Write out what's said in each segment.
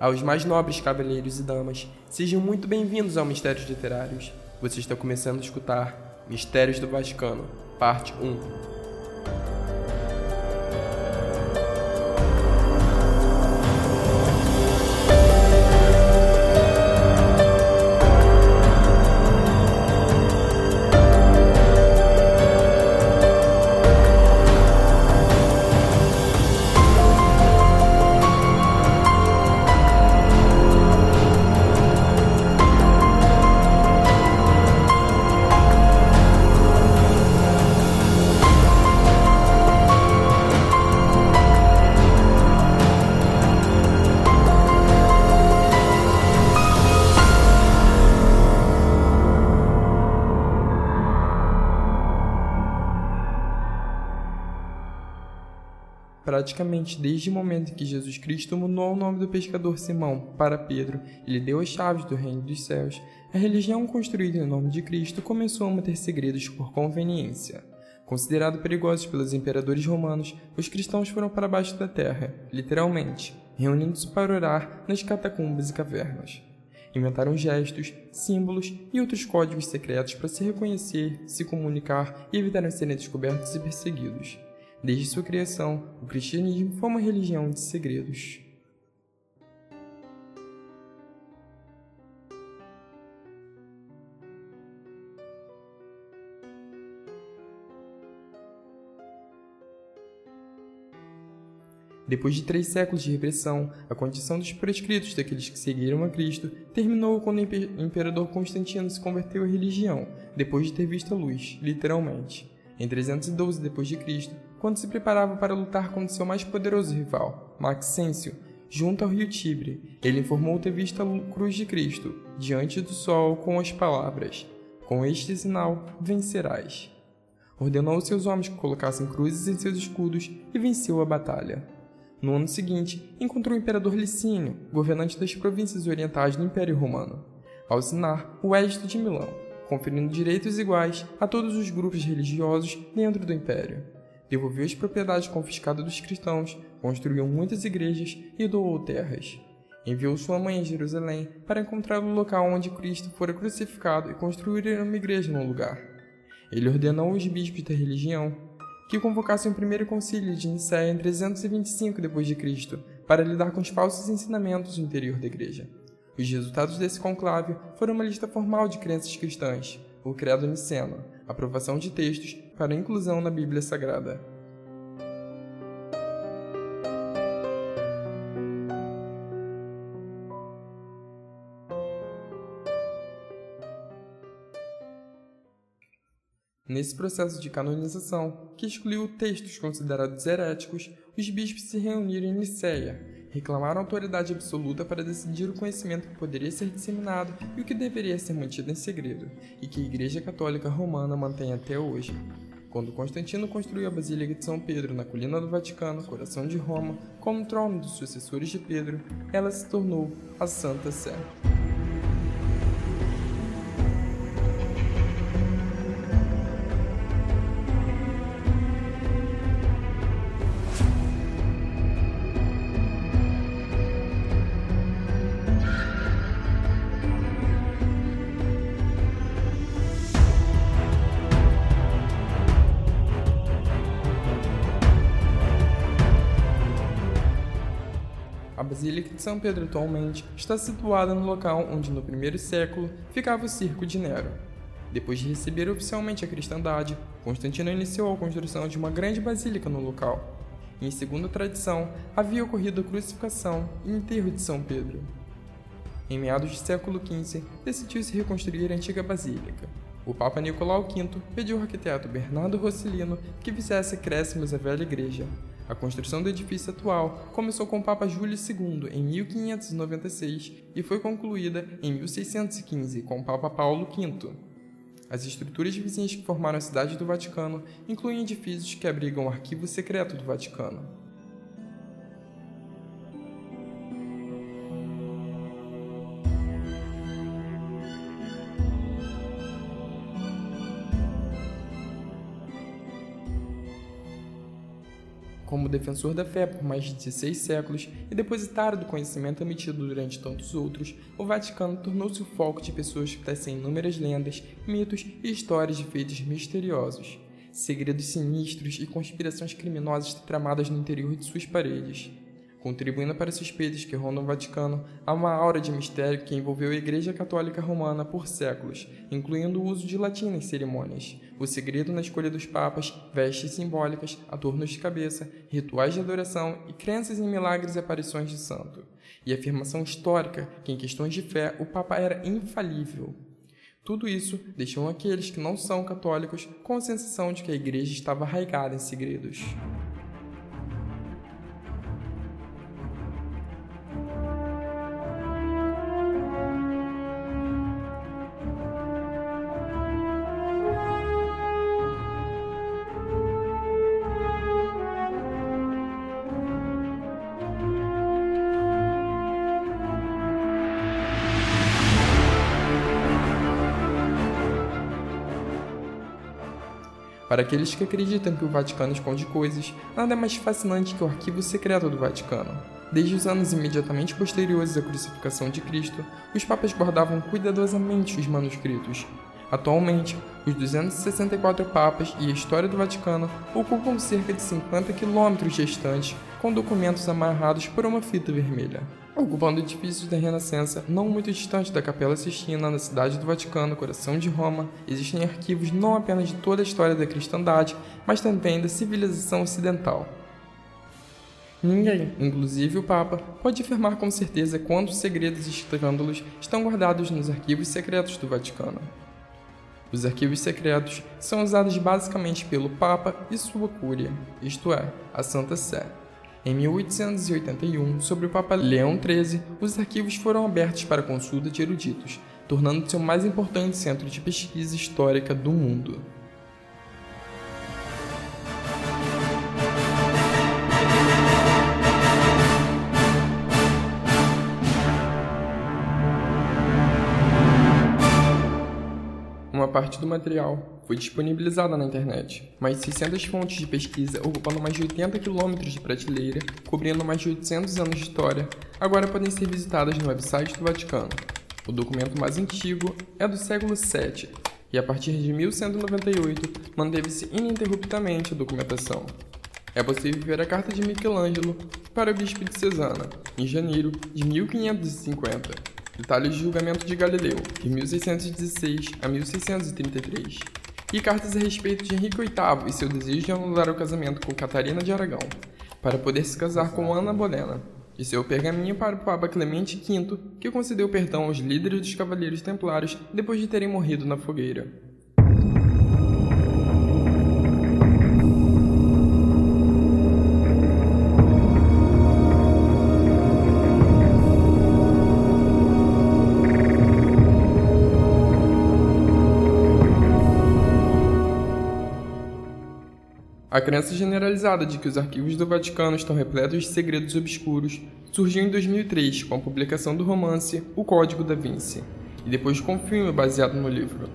Aos mais nobres cavaleiros e damas, sejam muito bem-vindos ao Mistérios Literários. Você está começando a escutar Mistérios do Vaticano, parte 1. Praticamente desde o momento em que Jesus Cristo mudou o nome do pescador Simão para Pedro e lhe deu as chaves do reino dos céus, a religião construída em nome de Cristo começou a manter segredos por conveniência. Considerados perigosos pelos imperadores romanos, os cristãos foram para baixo da terra, literalmente, reunindo-se para orar nas catacumbas e cavernas. Inventaram gestos, símbolos e outros códigos secretos para se reconhecer, se comunicar e evitar serem descobertos e perseguidos. Desde sua criação, o cristianismo foi uma religião de segredos. Depois de três séculos de repressão, a condição dos prescritos daqueles que seguiram a Cristo terminou quando o imperador Constantino se converteu à religião, depois de ter visto a luz, literalmente. Em 312 d.C., quando se preparava para lutar contra seu mais poderoso rival, Maxêncio, junto ao rio Tibre, ele informou ter visto a cruz de Cristo diante do sol com as palavras: Com este sinal vencerás. Ordenou aos seus homens que colocassem cruzes em seus escudos e venceu a batalha. No ano seguinte, encontrou o imperador Licínio, governante das províncias orientais do Império Romano, ao assinar o Edito de Milão, conferindo direitos iguais a todos os grupos religiosos dentro do Império devolveu as propriedades confiscadas dos cristãos, construiu muitas igrejas e doou terras. Enviou sua mãe a Jerusalém para encontrar o local onde Cristo fora crucificado e construir uma igreja no lugar. Ele ordenou aos bispos da religião que convocassem o primeiro concílio de Nicéia em 325 d.C. para lidar com os falsos ensinamentos no interior da igreja. Os resultados desse conclave foram uma lista formal de crenças cristãs, o Credo Niceno, aprovação de textos para inclusão na Bíblia Sagrada. Nesse processo de canonização, que excluiu textos considerados heréticos, os bispos se reuniram em Nicéia, reclamaram autoridade absoluta para decidir o conhecimento que poderia ser disseminado e o que deveria ser mantido em segredo, e que a Igreja Católica Romana mantém até hoje. Quando Constantino construiu a Basílica de São Pedro na colina do Vaticano, coração de Roma, como trono dos sucessores de Pedro, ela se tornou a Santa Sé. De São Pedro atualmente está situada no local onde no primeiro século ficava o Circo de Nero. Depois de receber oficialmente a cristandade, Constantino iniciou a construção de uma grande basílica no local. Em segunda tradição, havia ocorrido a crucificação e enterro de São Pedro. Em meados do século XV, decidiu-se reconstruir a antiga basílica. O Papa Nicolau V pediu ao arquiteto Bernardo Rosselino que fizesse acréscimos à velha igreja, a construção do edifício atual começou com o Papa Júlio II em 1596 e foi concluída em 1615 com o Papa Paulo V. As estruturas vizinhas que formaram a cidade do Vaticano incluem edifícios que abrigam o arquivo secreto do Vaticano. Defensor da fé por mais de 16 séculos e depositário do conhecimento emitido durante tantos outros, o Vaticano tornou-se o foco de pessoas que tecem inúmeras lendas, mitos e histórias de feitos misteriosos, segredos sinistros e conspirações criminosas tramadas no interior de suas paredes contribuindo para suspeitas que rondam o Vaticano a uma aura de mistério que envolveu a Igreja Católica Romana por séculos, incluindo o uso de latim em cerimônias, o segredo na escolha dos papas, vestes simbólicas, adornos de cabeça, rituais de adoração e crenças em milagres e aparições de santo, e a afirmação histórica que em questões de fé o papa era infalível. Tudo isso deixou aqueles que não são católicos com a sensação de que a igreja estava arraigada em segredos. Para aqueles que acreditam que o Vaticano esconde coisas, nada é mais fascinante que o arquivo secreto do Vaticano. Desde os anos imediatamente posteriores à crucificação de Cristo, os papas guardavam cuidadosamente os manuscritos. Atualmente, os 264 papas e a história do Vaticano ocupam cerca de 50 quilômetros distantes, com documentos amarrados por uma fita vermelha ocupando edifícios da Renascença não muito distante da Capela Sistina, na cidade do Vaticano, coração de Roma, existem arquivos não apenas de toda a história da cristandade, mas também da civilização ocidental. Ninguém, inclusive o Papa, pode afirmar com certeza quantos segredos e escândalos estão guardados nos arquivos secretos do Vaticano. Os arquivos secretos são usados basicamente pelo Papa e sua Cúria, isto é, a Santa Sé. Em 1881, sobre o Papa Leão XIII, os arquivos foram abertos para consulta de eruditos, tornando-se o mais importante centro de pesquisa histórica do mundo. Uma parte do material foi disponibilizada na internet. Mais de 600 fontes de pesquisa, ocupando mais de 80 quilômetros de prateleira, cobrindo mais de 800 anos de história, agora podem ser visitadas no website do Vaticano. O documento mais antigo é do século VII e, a partir de 1198, manteve-se ininterruptamente a documentação. É possível ver a carta de Michelangelo para o bispo de Cesana, em janeiro de 1550 Detalhes de julgamento de Galileu, de 1616 a 1633. E cartas a respeito de Henrique VIII e seu desejo de anular o casamento com Catarina de Aragão, para poder se casar com Ana Bolena. E seu pergaminho para o Papa Clemente V, que concedeu perdão aos líderes dos Cavaleiros Templários depois de terem morrido na fogueira. A crença generalizada de que os arquivos do Vaticano estão repletos de segredos obscuros surgiu em 2003 com a publicação do romance O Código da Vinci, e depois com um filme baseado no livro.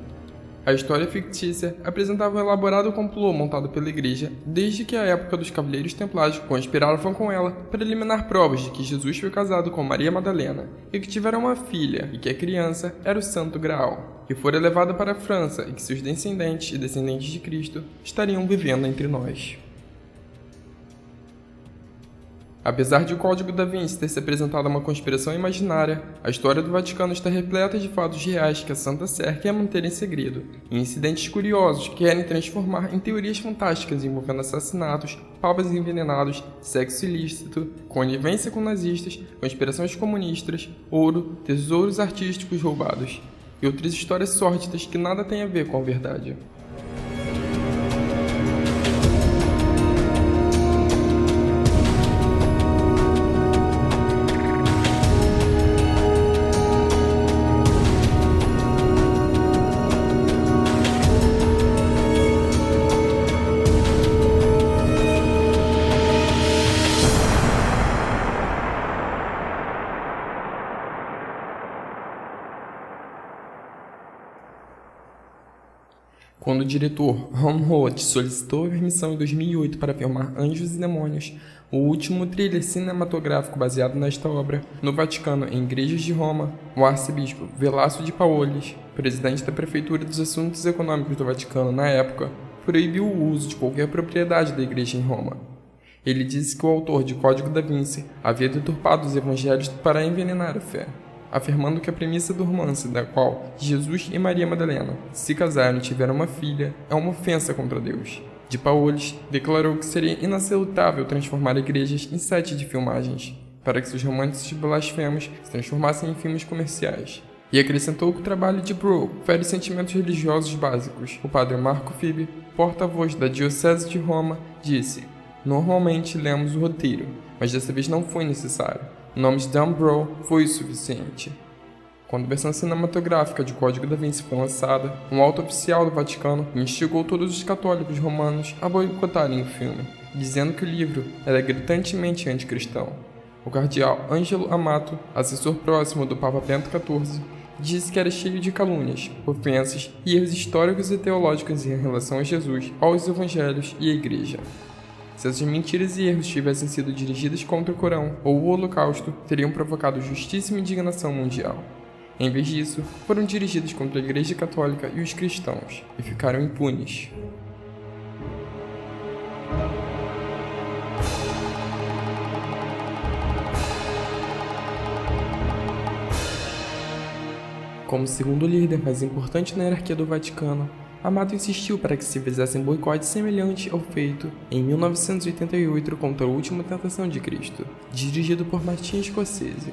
A história fictícia apresentava um elaborado complô montado pela Igreja desde que a época dos Cavaleiros Templários conspiravam com ela para eliminar provas de que Jesus foi casado com Maria Madalena e que tiveram uma filha e que a criança era o Santo Graal, que fora levada para a França e que seus descendentes e descendentes de Cristo estariam vivendo entre nós. Apesar de o Código da Vinci ter se apresentado uma conspiração imaginária, a história do Vaticano está repleta de fatos reais que a Santa Sé quer manter em segredo, e incidentes curiosos que querem transformar em teorias fantásticas envolvendo assassinatos, papas envenenados, sexo ilícito, conivência com nazistas, conspirações comunistas, ouro, tesouros artísticos roubados e outras histórias sórdidas que nada têm a ver com a verdade. Diretor Ron Howard solicitou permissão em 2008 para filmar Anjos e Demônios, o último thriller cinematográfico baseado nesta obra, no Vaticano, em igrejas de Roma, o arcebispo Velácio de Paolis, presidente da Prefeitura dos Assuntos Econômicos do Vaticano na época, proibiu o uso de qualquer propriedade da igreja em Roma. Ele disse que o autor de Código da Vinci havia deturpado os evangelhos para envenenar a fé afirmando que a premissa do romance, da qual Jesus e Maria Madalena se casaram e tiveram uma filha, é uma ofensa contra Deus. De Paulis declarou que seria inaceitável transformar igrejas em sete de filmagens, para que seus romances blasfemos se transformassem em filmes comerciais. E acrescentou que o trabalho de Bro fere sentimentos religiosos básicos. O padre Marco Fibe, porta-voz da Diocese de Roma, disse: Normalmente lemos o roteiro, mas dessa vez não foi necessário. O nome de Dan Bro foi o suficiente. Quando a versão cinematográfica de Código da Vinci foi lançada, um alto oficial do Vaticano instigou todos os católicos romanos a boicotarem o filme, dizendo que o livro era gritantemente anticristão. O cardeal Angelo Amato, assessor próximo do Papa Bento XIV, disse que era cheio de calúnias, ofensas e erros históricos e teológicos em relação a Jesus, aos evangelhos e à Igreja. Se essas mentiras e erros tivessem sido dirigidas contra o Corão ou o Holocausto, teriam provocado justíssima indignação mundial. Em vez disso, foram dirigidos contra a Igreja Católica e os cristãos, e ficaram impunes. Como segundo líder mais importante na hierarquia do Vaticano, Amato insistiu para que se fizesse um boicote semelhante ao feito em 1988 contra a Última Tentação de Cristo, dirigido por Martin Scorsese.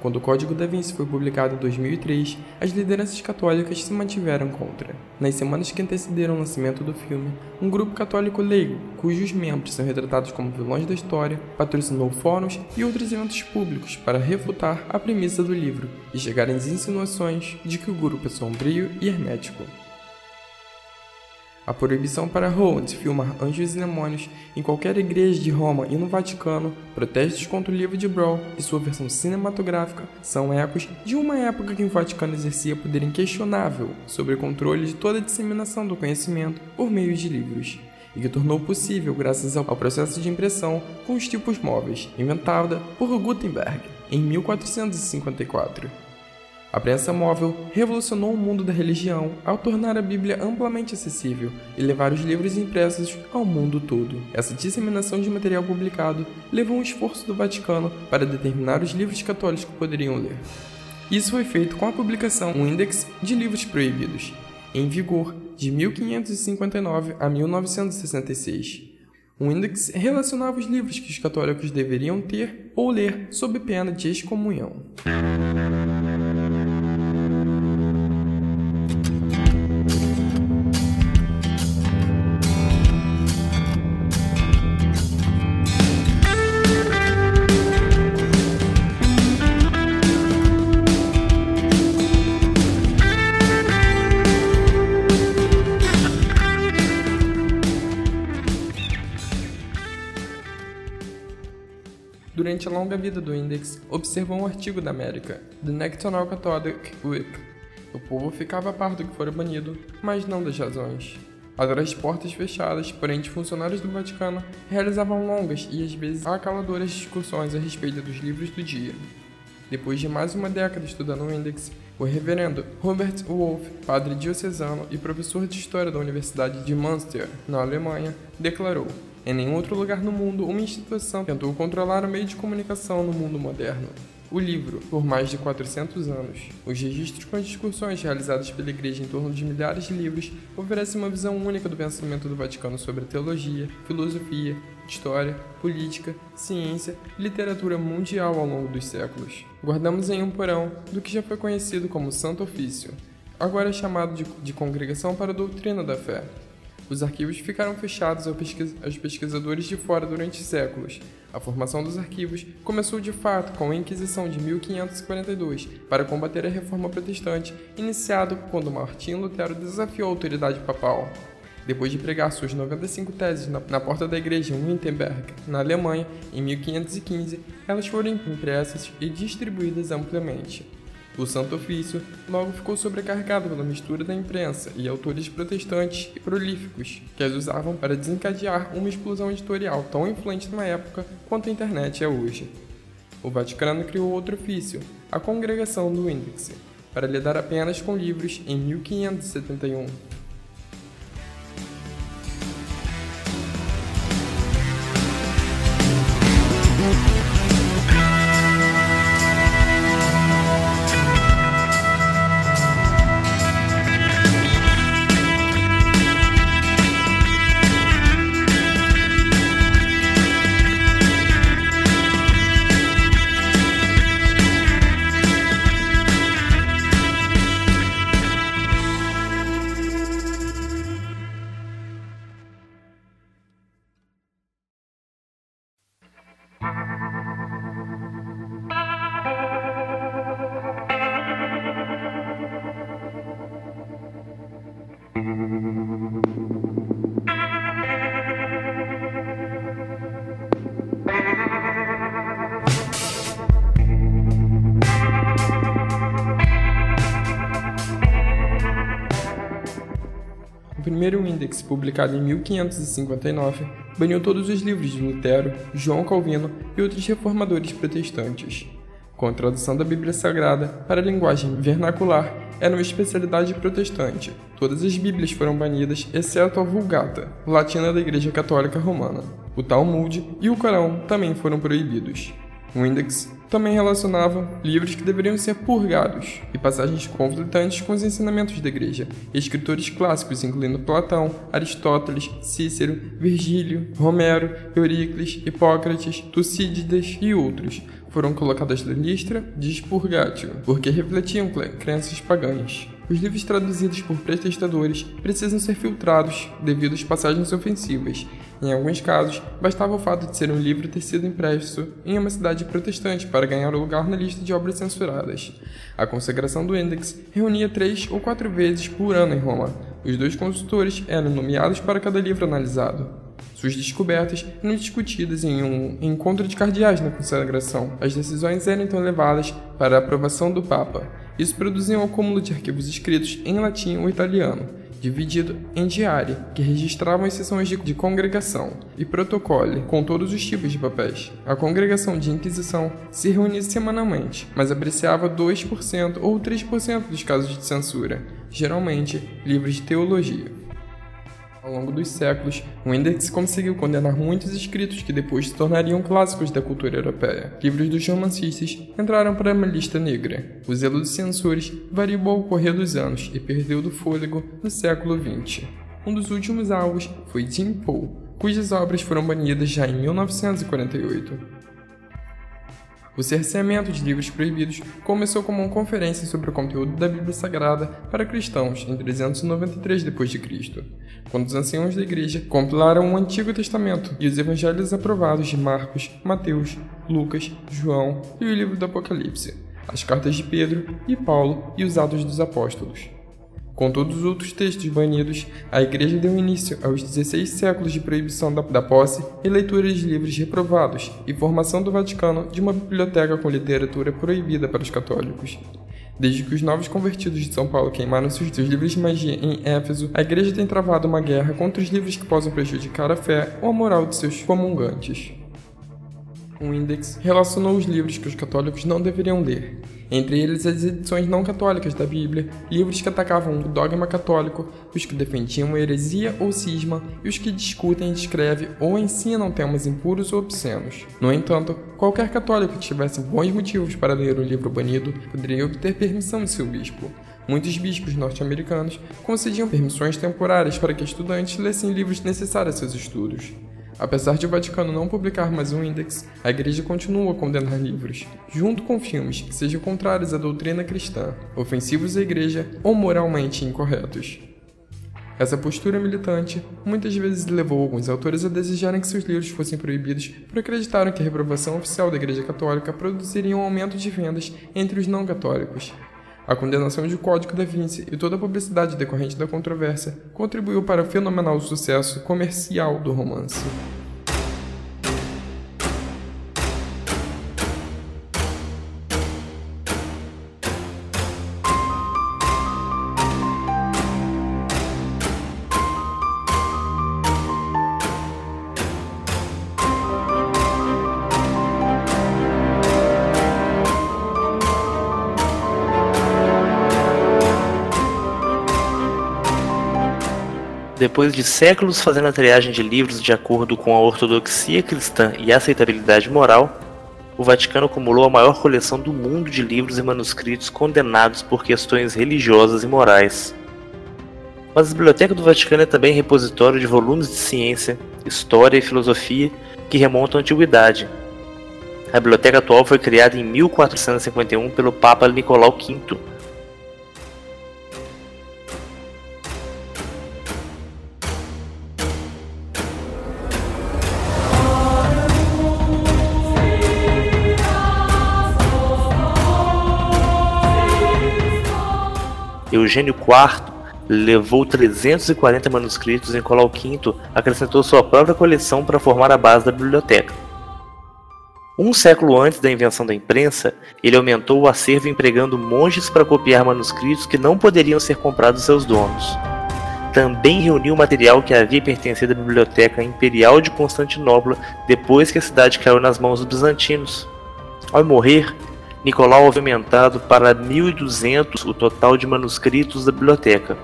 Quando o Código da Vinci foi publicado em 2003, as lideranças católicas se mantiveram contra. Nas semanas que antecederam o lançamento do filme, um grupo católico leigo, cujos membros são retratados como vilões da história, patrocinou fóruns e outros eventos públicos para refutar a premissa do livro e chegar às insinuações de que o grupo é sombrio e hermético. A proibição para Howard filmar anjos e demônios em qualquer igreja de Roma e no Vaticano, protestos contra o livro de Brawl e sua versão cinematográfica são ecos de uma época que o Vaticano exercia poder inquestionável sobre o controle de toda a disseminação do conhecimento por meio de livros, e que tornou possível graças ao processo de impressão com os tipos móveis, inventada por Gutenberg em 1454. A prensa móvel revolucionou o mundo da religião ao tornar a Bíblia amplamente acessível e levar os livros impressos ao mundo todo. Essa disseminação de material publicado levou um esforço do Vaticano para determinar os livros católicos que poderiam ler. Isso foi feito com a publicação do Index de Livros Proibidos, em vigor de 1559 a 1966. O índex relacionava os livros que os católicos deveriam ter ou ler sob pena de excomunhão. Longa vida do Index, observou um artigo da América, The National Catholic Week. O povo ficava a par do que fora banido, mas não das razões. Atrás de portas fechadas, porém de funcionários do Vaticano, realizavam longas e às vezes acaladoras discussões a respeito dos livros do dia. Depois de mais uma década estudando o Index, o reverendo Robert Wolff, padre diocesano e professor de História da Universidade de Münster, na Alemanha, declarou em nenhum outro lugar no mundo, uma instituição tentou controlar o meio de comunicação no mundo moderno. O livro, por mais de 400 anos, os registros com as discussões realizadas pela Igreja em torno de milhares de livros oferecem uma visão única do pensamento do Vaticano sobre teologia, filosofia, história, política, ciência e literatura mundial ao longo dos séculos. Guardamos em um porão do que já foi conhecido como Santo Ofício, agora chamado de, de Congregação para a Doutrina da Fé, os arquivos ficaram fechados aos pesquisadores de fora durante séculos. A formação dos arquivos começou de fato com a Inquisição de 1542 para combater a reforma protestante, iniciado quando Martim Lutero desafiou a autoridade papal. Depois de pregar suas 95 teses na, na porta da igreja em Wittenberg, na Alemanha, em 1515, elas foram impressas e distribuídas amplamente. O Santo Ofício logo ficou sobrecarregado pela mistura da imprensa e autores protestantes e prolíficos, que as usavam para desencadear uma explosão editorial tão influente na época quanto a internet é hoje. O Vaticano criou outro ofício, a Congregação do Índice, para lidar apenas com livros em 1571. Primeiro índex, publicado em 1559, baniu todos os livros de Lutero, João Calvino e outros reformadores protestantes. Com a tradução da Bíblia Sagrada para a linguagem vernacular, era uma especialidade protestante. Todas as Bíblias foram banidas, exceto a Vulgata, latina da Igreja Católica Romana. O Talmud e o Corão também foram proibidos. O Index também relacionava livros que deveriam ser purgados e passagens conflitantes com os ensinamentos da Igreja. Escritores clássicos, incluindo Platão, Aristóteles, Cícero, Virgílio, Romero, Euríclides, Hipócrates, Tucídides e outros, foram colocadas na lista de expurgatio, porque refletiam crenças pagãs. Os livros traduzidos por protestadores precisam ser filtrados devido às passagens ofensivas. Em alguns casos, bastava o fato de ser um livro ter sido impresso em uma cidade protestante para ganhar o lugar na lista de obras censuradas. A consagração do Index reunia três ou quatro vezes por ano em Roma. Os dois consultores eram nomeados para cada livro analisado. Suas descobertas eram discutidas em um encontro de cardeais na consagração. As decisões eram então levadas para a aprovação do Papa. Isso produzia um acúmulo de arquivos escritos em latim ou italiano, dividido em diário, que registravam as sessões de, de congregação, e protocole, com todos os tipos de papéis. A congregação de Inquisição se reunia semanalmente, mas apreciava 2% ou 3% dos casos de censura, geralmente livros de teologia. Ao longo dos séculos, o Index conseguiu condenar muitos escritos que depois se tornariam clássicos da cultura europeia. Livros dos romancistas entraram para uma lista negra. O zelo dos censores variou ao correr dos anos e perdeu do fôlego no século XX. Um dos últimos alvos foi Jim Poe, cujas obras foram banidas já em 1948. O cerceamento de livros proibidos começou como uma conferência sobre o conteúdo da Bíblia Sagrada para cristãos em 393 d.C., quando os anciãos da igreja compilaram o Antigo Testamento e os evangelhos aprovados de Marcos, Mateus, Lucas, João e o livro do Apocalipse, as cartas de Pedro e Paulo e os Atos dos Apóstolos. Com todos os outros textos banidos, a Igreja deu início aos 16 séculos de proibição da, da posse e leitura de livros reprovados e formação do Vaticano de uma biblioteca com literatura proibida para os católicos. Desde que os novos convertidos de São Paulo queimaram seus livros de magia em Éfeso, a igreja tem travado uma guerra contra os livros que possam prejudicar a fé ou a moral de seus comungantes. O Index relacionou os livros que os católicos não deveriam ler, entre eles as edições não católicas da Bíblia, livros que atacavam o dogma católico, os que defendiam heresia ou cisma e os que discutem, descrevem ou ensinam temas impuros ou obscenos. No entanto, qualquer católico que tivesse bons motivos para ler o livro banido poderia obter permissão de seu bispo. Muitos bispos norte-americanos concediam permissões temporárias para que estudantes lessem livros necessários a seus estudos. Apesar de o Vaticano não publicar mais um índex, a Igreja continua a condenar livros, junto com filmes que sejam contrários à doutrina cristã, ofensivos à Igreja ou moralmente incorretos. Essa postura militante muitas vezes levou alguns autores a desejarem que seus livros fossem proibidos por acreditarem que a reprovação oficial da Igreja Católica produziria um aumento de vendas entre os não católicos. A condenação de Código da Vinci e toda a publicidade decorrente da controvérsia contribuiu para o fenomenal sucesso comercial do romance. Depois de séculos fazendo a triagem de livros de acordo com a ortodoxia cristã e a aceitabilidade moral, o Vaticano acumulou a maior coleção do mundo de livros e manuscritos condenados por questões religiosas e morais. Mas a Biblioteca do Vaticano é também repositório de volumes de ciência, história e filosofia que remontam à antiguidade. A biblioteca atual foi criada em 1451 pelo Papa Nicolau V Eugênio IV levou 340 manuscritos e Nicolau V acrescentou sua própria coleção para formar a base da biblioteca. Um século antes da invenção da imprensa, ele aumentou o acervo empregando monges para copiar manuscritos que não poderiam ser comprados seus donos. Também reuniu material que havia pertencido à Biblioteca Imperial de Constantinopla depois que a cidade caiu nas mãos dos bizantinos. Ao morrer, Nicolau aumentado para 1.200 o total de manuscritos da biblioteca.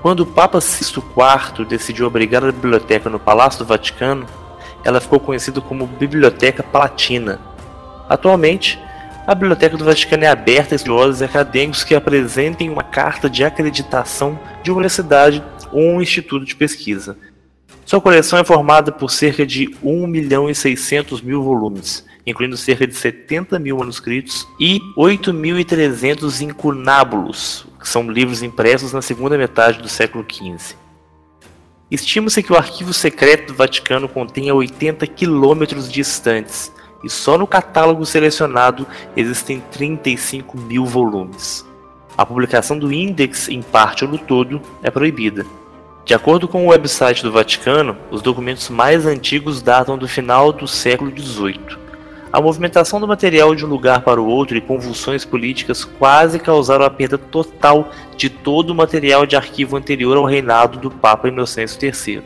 Quando o Papa Sisto IV decidiu abrigar a biblioteca no Palácio do Vaticano, ela ficou conhecida como Biblioteca Palatina. Atualmente, a Biblioteca do Vaticano é aberta a estudiosos acadêmicos que apresentem uma carta de acreditação de uma universidade ou um instituto de pesquisa. Sua coleção é formada por cerca de 1 milhão e 600 mil volumes, incluindo cerca de 70 mil manuscritos e 8.300 incunábulos, que são livros impressos na segunda metade do século XV. Estima-se que o arquivo secreto do Vaticano contenha 80 quilômetros distantes, e só no catálogo selecionado existem 35 mil volumes. A publicação do índex, em parte ou no todo, é proibida. De acordo com o website do Vaticano, os documentos mais antigos datam do final do século XVIII. A movimentação do material de um lugar para o outro e convulsões políticas quase causaram a perda total de todo o material de arquivo anterior ao reinado do Papa Inocêncio III.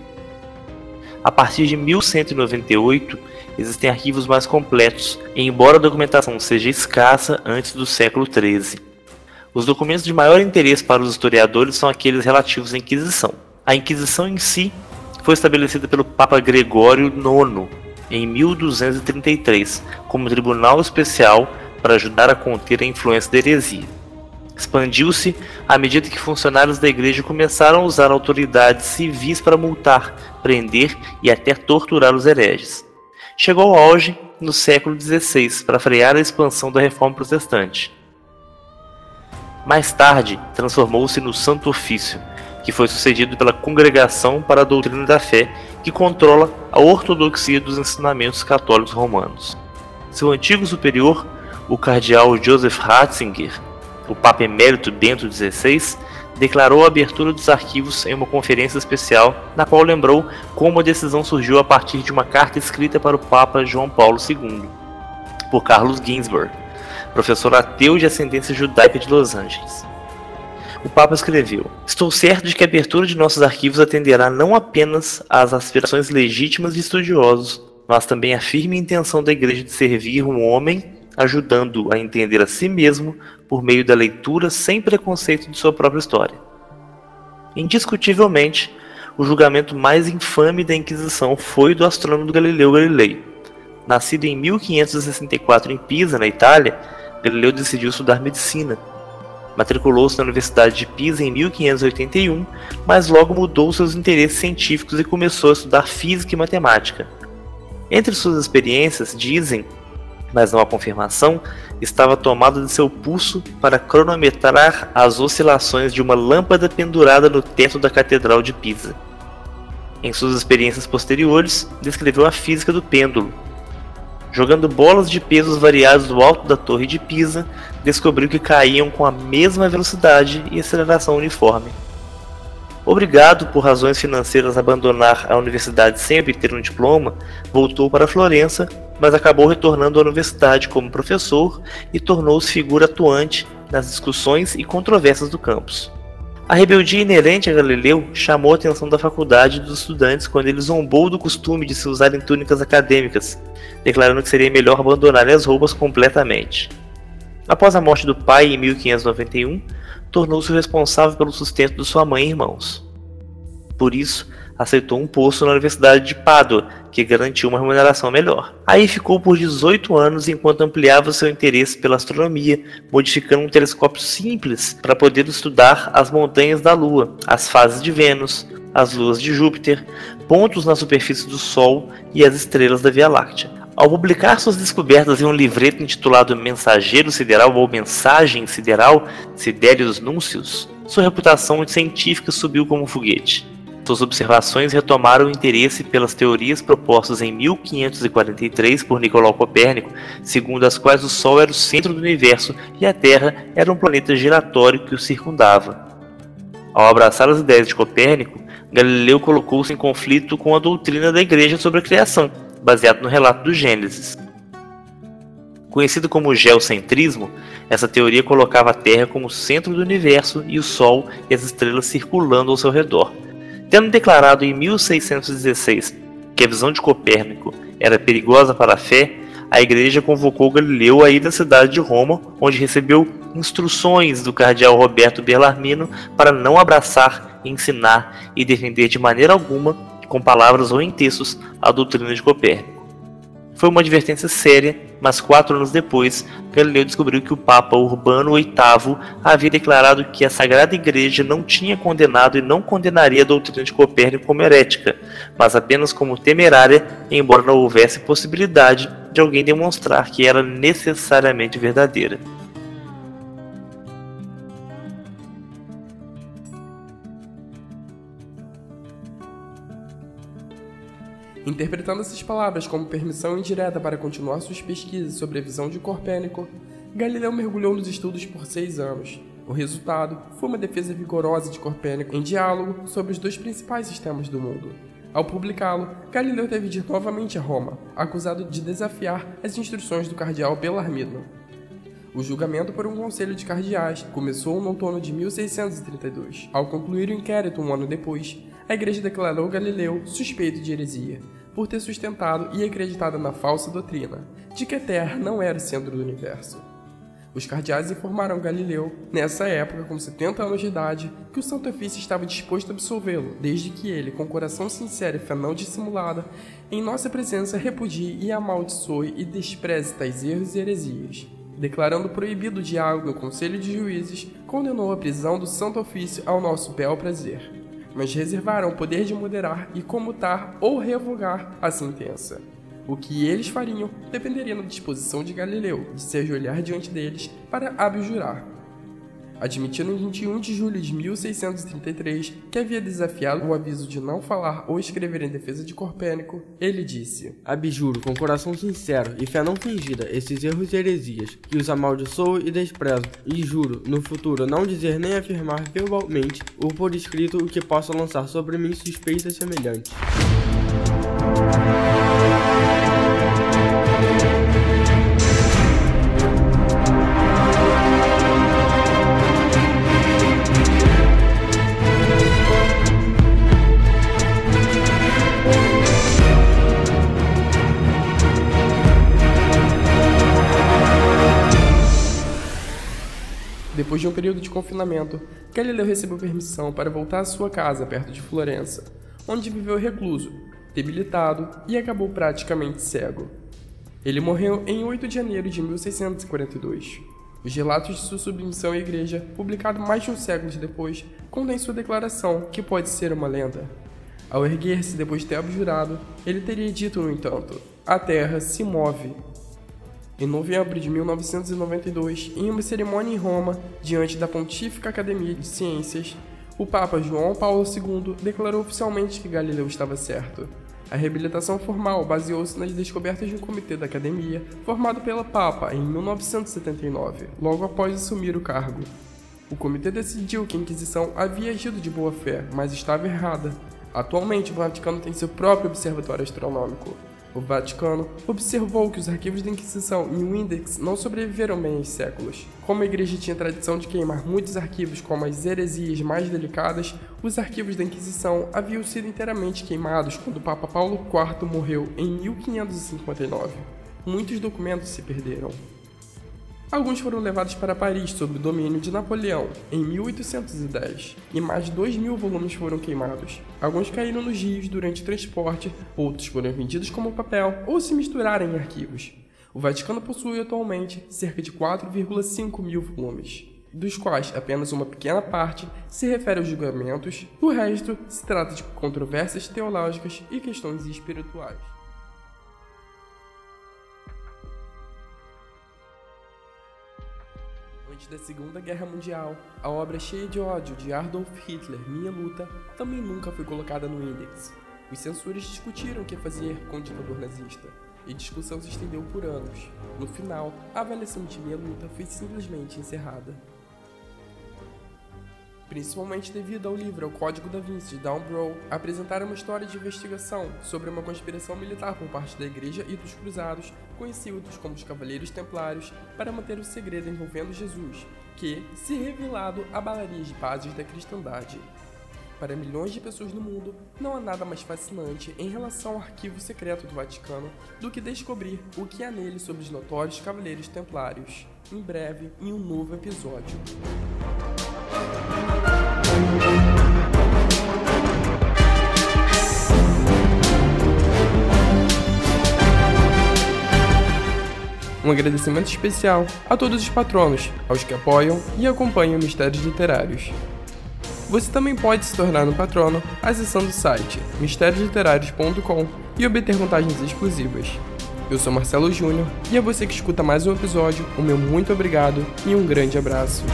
A partir de 1198, existem arquivos mais completos, embora a documentação seja escassa antes do século XIII. Os documentos de maior interesse para os historiadores são aqueles relativos à Inquisição. A Inquisição em si foi estabelecida pelo Papa Gregório IX em 1233 como tribunal especial para ajudar a conter a influência da heresia. Expandiu-se à medida que funcionários da igreja começaram a usar autoridades civis para multar, prender e até torturar os hereges. Chegou ao auge no século XVI para frear a expansão da reforma protestante. Mais tarde, transformou-se no Santo Ofício, que foi sucedido pela Congregação para a Doutrina da Fé, que controla a ortodoxia dos ensinamentos católicos romanos. Seu antigo superior, o cardeal Joseph Ratzinger, o Papa Emérito Bento XVI, declarou a abertura dos arquivos em uma conferência especial, na qual lembrou como a decisão surgiu a partir de uma carta escrita para o Papa João Paulo II, por Carlos Ginsburg, professor ateu de ascendência judaica de Los Angeles o Papa escreveu: Estou certo de que a abertura de nossos arquivos atenderá não apenas às aspirações legítimas de estudiosos, mas também à firme intenção da Igreja de servir um homem, ajudando-o a entender a si mesmo por meio da leitura sem preconceito de sua própria história. Indiscutivelmente, o julgamento mais infame da Inquisição foi do astrônomo Galileu Galilei. Nascido em 1564 em Pisa, na Itália, Galileu decidiu estudar medicina Matriculou-se na Universidade de Pisa em 1581, mas logo mudou seus interesses científicos e começou a estudar física e matemática. Entre suas experiências, dizem, mas não há confirmação, estava tomado de seu pulso para cronometrar as oscilações de uma lâmpada pendurada no teto da Catedral de Pisa. Em suas experiências posteriores, descreveu a física do pêndulo, Jogando bolas de pesos variados do alto da torre de Pisa, descobriu que caíam com a mesma velocidade e aceleração uniforme. Obrigado por razões financeiras a abandonar a universidade sem obter um diploma, voltou para Florença, mas acabou retornando à universidade como professor e tornou-se figura atuante nas discussões e controvérsias do campus. A rebeldia inerente a Galileu chamou a atenção da faculdade e dos estudantes quando ele zombou do costume de se usarem túnicas acadêmicas, declarando que seria melhor abandonar as roupas completamente. Após a morte do pai em 1591, tornou-se o responsável pelo sustento de sua mãe e irmãos. Por isso, aceitou um posto na Universidade de Pádua, que garantiu uma remuneração melhor. Aí ficou por 18 anos enquanto ampliava seu interesse pela astronomia, modificando um telescópio simples para poder estudar as montanhas da Lua, as fases de Vênus, as luas de Júpiter, pontos na superfície do Sol e as estrelas da Via Láctea. Ao publicar suas descobertas em um livreto intitulado Mensageiro Sideral ou Mensagem Sideral, Sidérios Núncios, sua reputação científica subiu como um foguete. Suas observações retomaram o interesse pelas teorias propostas em 1543 por Nicolau Copérnico, segundo as quais o Sol era o centro do universo e a Terra era um planeta giratório que o circundava. Ao abraçar as ideias de Copérnico, Galileu colocou-se em conflito com a doutrina da Igreja sobre a criação, baseado no relato do Gênesis. Conhecido como geocentrismo, essa teoria colocava a Terra como centro do universo e o Sol e as estrelas circulando ao seu redor. Tendo declarado em 1616 que a visão de Copérnico era perigosa para a fé, a igreja convocou Galileu a ir à cidade de Roma, onde recebeu instruções do cardeal Roberto Bellarmino para não abraçar, ensinar e defender de maneira alguma, com palavras ou em textos, a doutrina de Copérnico. Foi uma advertência séria, mas quatro anos depois, Galileu descobriu que o Papa Urbano VIII havia declarado que a Sagrada Igreja não tinha condenado e não condenaria a doutrina de Copérnico como herética, mas apenas como temerária, embora não houvesse possibilidade de alguém demonstrar que era necessariamente verdadeira. Interpretando essas palavras como permissão indireta para continuar suas pesquisas sobre a visão de Copérnico, Galileu mergulhou nos estudos por seis anos. O resultado foi uma defesa vigorosa de Copérnico em diálogo sobre os dois principais sistemas do mundo. Ao publicá-lo, Galileu teve de ir novamente a Roma, acusado de desafiar as instruções do cardeal Bellarmino. O julgamento por um conselho de cardeais começou no outono de 1632. Ao concluir o inquérito um ano depois, a igreja declarou Galileu suspeito de heresia, por ter sustentado e acreditado na falsa doutrina de que a Terra não era o centro do universo. Os cardeais informaram Galileu, nessa época com 70 anos de idade, que o Santo Ofício estava disposto a absolvê-lo, desde que ele, com coração sincero e fé não dissimulada, em nossa presença repudie e amaldiçoe e despreze tais erros e heresias. Declarando proibido o diálogo no Conselho de Juízes, condenou a prisão do Santo Ofício ao nosso bel prazer mas reservaram o poder de moderar e comutar ou revogar a sentença. O que eles fariam dependeria da disposição de Galileu de se ajoelhar diante deles para abjurar admitindo em 21 de julho de 1633 que havia desafiado o aviso de não falar ou escrever em defesa de Copérnico, ele disse: Abjuro com coração sincero e fé não fingida esses erros e heresias, que os amaldiçoo e desprezo, e juro, no futuro, não dizer nem afirmar verbalmente ou por escrito o que possa lançar sobre mim suspeitas semelhantes. Depois de um período de confinamento, Galileu recebeu permissão para voltar à sua casa perto de Florença, onde viveu recluso, debilitado e acabou praticamente cego. Ele morreu em 8 de janeiro de 1642. Os relatos de sua submissão à igreja, publicado mais de um século depois, contêm sua declaração, que pode ser uma lenda. Ao erguer-se depois de ter abjurado, ele teria dito, no entanto: A terra se move em novembro de 1992, em uma cerimônia em Roma, diante da Pontífica Academia de Ciências, o Papa João Paulo II declarou oficialmente que Galileu estava certo. A reabilitação formal baseou-se nas descobertas de um comitê da academia, formado pela Papa em 1979, logo após assumir o cargo. O comitê decidiu que a Inquisição havia agido de boa fé, mas estava errada. Atualmente, o Vaticano tem seu próprio observatório astronômico. O Vaticano observou que os arquivos da Inquisição e o Index não sobreviveram bem aos séculos. Como a igreja tinha tradição de queimar muitos arquivos como as heresias mais delicadas, os arquivos da Inquisição haviam sido inteiramente queimados quando o Papa Paulo IV morreu em 1559. Muitos documentos se perderam. Alguns foram levados para Paris sob o domínio de Napoleão em 1810 e mais de 2 mil volumes foram queimados. Alguns caíram nos rios durante o transporte, outros foram vendidos como papel ou se misturaram em arquivos. O Vaticano possui atualmente cerca de 4,5 mil volumes, dos quais apenas uma pequena parte se refere aos julgamentos, o resto se trata de controvérsias teológicas e questões espirituais. Antes da Segunda Guerra Mundial, a obra cheia de ódio de Adolf Hitler, Minha Luta, também nunca foi colocada no índex. Os censores discutiram o que fazer com o ditador nazista, e discussão se estendeu por anos. No final, a avaliação de Minha Luta foi simplesmente encerrada principalmente devido ao livro O Código da Vinci de Down Brow, apresentar uma história de investigação sobre uma conspiração militar por parte da Igreja e dos Cruzados, conhecidos como os Cavaleiros Templários, para manter o segredo envolvendo Jesus, que, se revelado, abalaria as bases da cristandade. Para milhões de pessoas no mundo, não há nada mais fascinante em relação ao arquivo secreto do Vaticano do que descobrir o que há nele sobre os notórios Cavaleiros Templários. Em breve, em um novo episódio. Um agradecimento especial a todos os patronos, aos que apoiam e acompanham Mistérios Literários. Você também pode se tornar um patrono acessando o site mistériosliterários.com e obter vantagens exclusivas. Eu sou Marcelo Júnior e é você que escuta mais um episódio. O meu muito obrigado e um grande abraço.